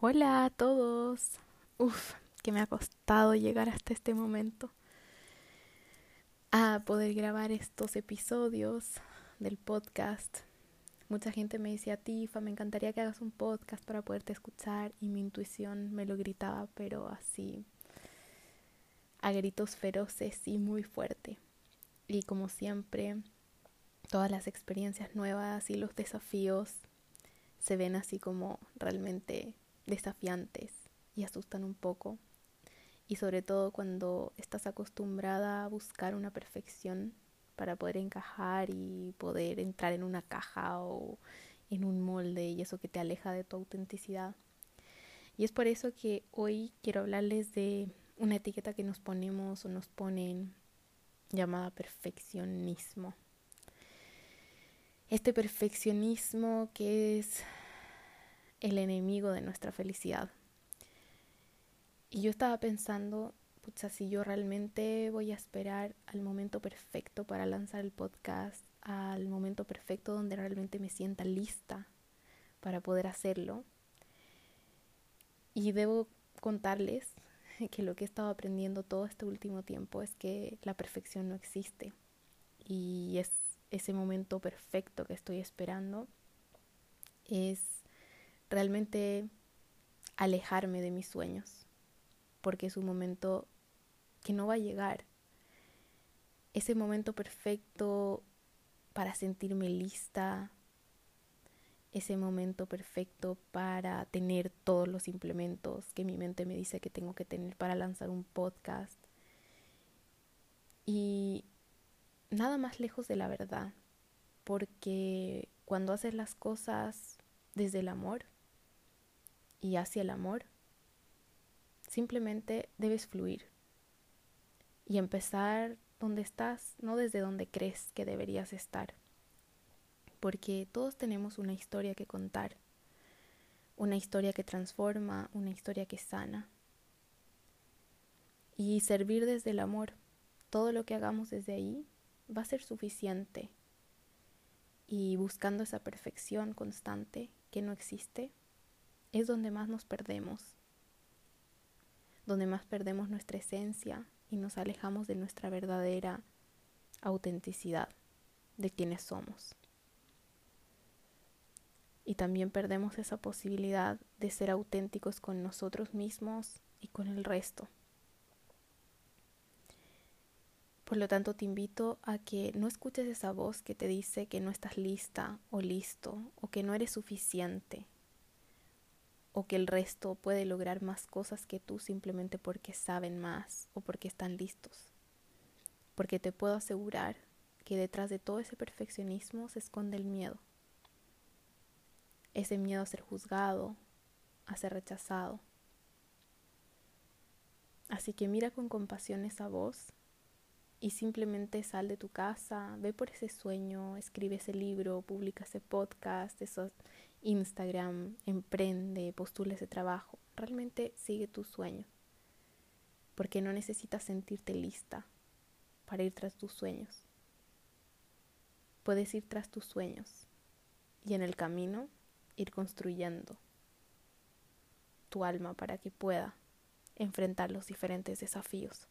Hola a todos. Uf, que me ha costado llegar hasta este momento a poder grabar estos episodios del podcast. Mucha gente me decía, Tifa, me encantaría que hagas un podcast para poderte escuchar y mi intuición me lo gritaba, pero así a gritos feroces y muy fuerte. Y como siempre, todas las experiencias nuevas y los desafíos se ven así como realmente desafiantes y asustan un poco. Y sobre todo cuando estás acostumbrada a buscar una perfección para poder encajar y poder entrar en una caja o en un molde y eso que te aleja de tu autenticidad. Y es por eso que hoy quiero hablarles de una etiqueta que nos ponemos o nos ponen llamada perfeccionismo. Este perfeccionismo que es el enemigo de nuestra felicidad. Y yo estaba pensando, pucha, si yo realmente voy a esperar al momento perfecto para lanzar el podcast, al momento perfecto donde realmente me sienta lista para poder hacerlo. Y debo contarles que lo que he estado aprendiendo todo este último tiempo es que la perfección no existe. Y es ese momento perfecto que estoy esperando es realmente alejarme de mis sueños, porque es un momento que no va a llegar. Ese momento perfecto para sentirme lista, ese momento perfecto para tener todos los implementos que mi mente me dice que tengo que tener para lanzar un podcast. Y nada más lejos de la verdad, porque cuando haces las cosas desde el amor, y hacia el amor, simplemente debes fluir y empezar donde estás, no desde donde crees que deberías estar. Porque todos tenemos una historia que contar, una historia que transforma, una historia que sana. Y servir desde el amor, todo lo que hagamos desde ahí va a ser suficiente. Y buscando esa perfección constante que no existe, es donde más nos perdemos, donde más perdemos nuestra esencia y nos alejamos de nuestra verdadera autenticidad, de quienes somos. Y también perdemos esa posibilidad de ser auténticos con nosotros mismos y con el resto. Por lo tanto, te invito a que no escuches esa voz que te dice que no estás lista o listo o que no eres suficiente o que el resto puede lograr más cosas que tú simplemente porque saben más o porque están listos. Porque te puedo asegurar que detrás de todo ese perfeccionismo se esconde el miedo. Ese miedo a ser juzgado, a ser rechazado. Así que mira con compasión esa voz y simplemente sal de tu casa, ve por ese sueño, escribe ese libro, publica ese podcast, esos, Instagram, emprende, postula ese trabajo. Realmente sigue tu sueño. Porque no necesitas sentirte lista para ir tras tus sueños. Puedes ir tras tus sueños y en el camino ir construyendo tu alma para que pueda enfrentar los diferentes desafíos.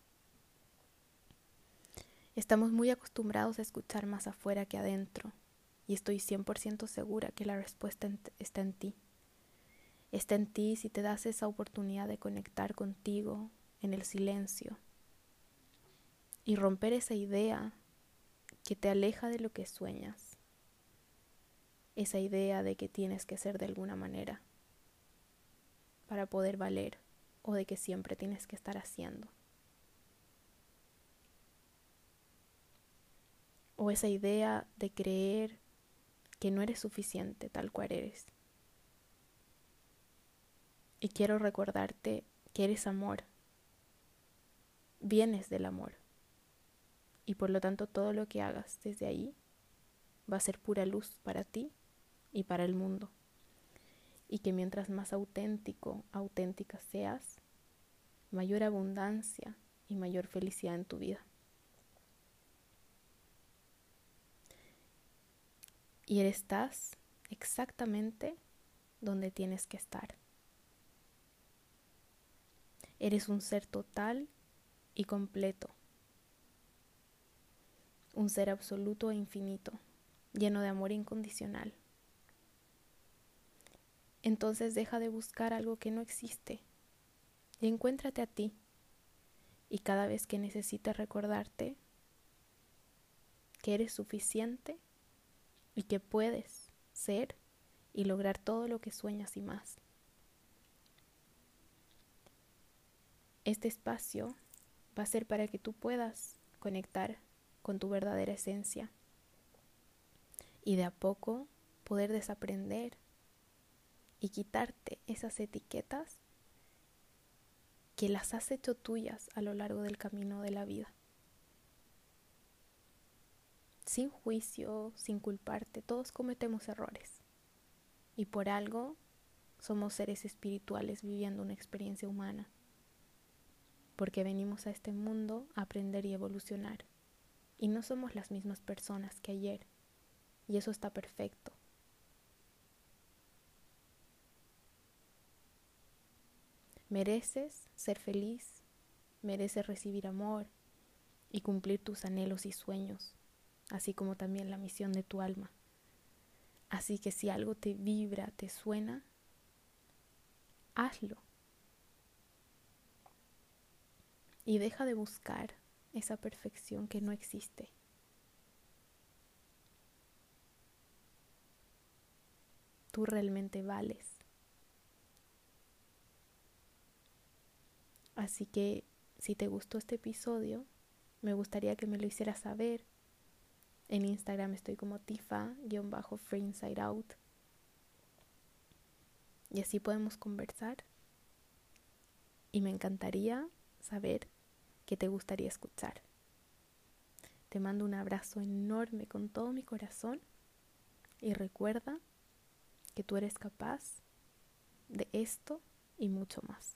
Estamos muy acostumbrados a escuchar más afuera que adentro y estoy 100% segura que la respuesta está en ti. Está en ti si te das esa oportunidad de conectar contigo en el silencio y romper esa idea que te aleja de lo que sueñas. Esa idea de que tienes que ser de alguna manera para poder valer o de que siempre tienes que estar haciendo. O esa idea de creer que no eres suficiente tal cual eres. Y quiero recordarte que eres amor, vienes del amor. Y por lo tanto todo lo que hagas desde ahí va a ser pura luz para ti y para el mundo. Y que mientras más auténtico, auténtica seas, mayor abundancia y mayor felicidad en tu vida. Y estás exactamente donde tienes que estar. Eres un ser total y completo, un ser absoluto e infinito, lleno de amor incondicional. Entonces deja de buscar algo que no existe y encuéntrate a ti. Y cada vez que necesites recordarte que eres suficiente y que puedes ser y lograr todo lo que sueñas y más. Este espacio va a ser para que tú puedas conectar con tu verdadera esencia y de a poco poder desaprender y quitarte esas etiquetas que las has hecho tuyas a lo largo del camino de la vida. Sin juicio, sin culparte, todos cometemos errores. Y por algo somos seres espirituales viviendo una experiencia humana. Porque venimos a este mundo a aprender y evolucionar. Y no somos las mismas personas que ayer. Y eso está perfecto. Mereces ser feliz, mereces recibir amor y cumplir tus anhelos y sueños, así como también la misión de tu alma. Así que si algo te vibra, te suena, hazlo. Y deja de buscar esa perfección que no existe. Tú realmente vales. Así que si te gustó este episodio, me gustaría que me lo hicieras saber. En Instagram estoy como tifa-free inside out. Y así podemos conversar. Y me encantaría saber qué te gustaría escuchar. Te mando un abrazo enorme con todo mi corazón y recuerda que tú eres capaz de esto y mucho más.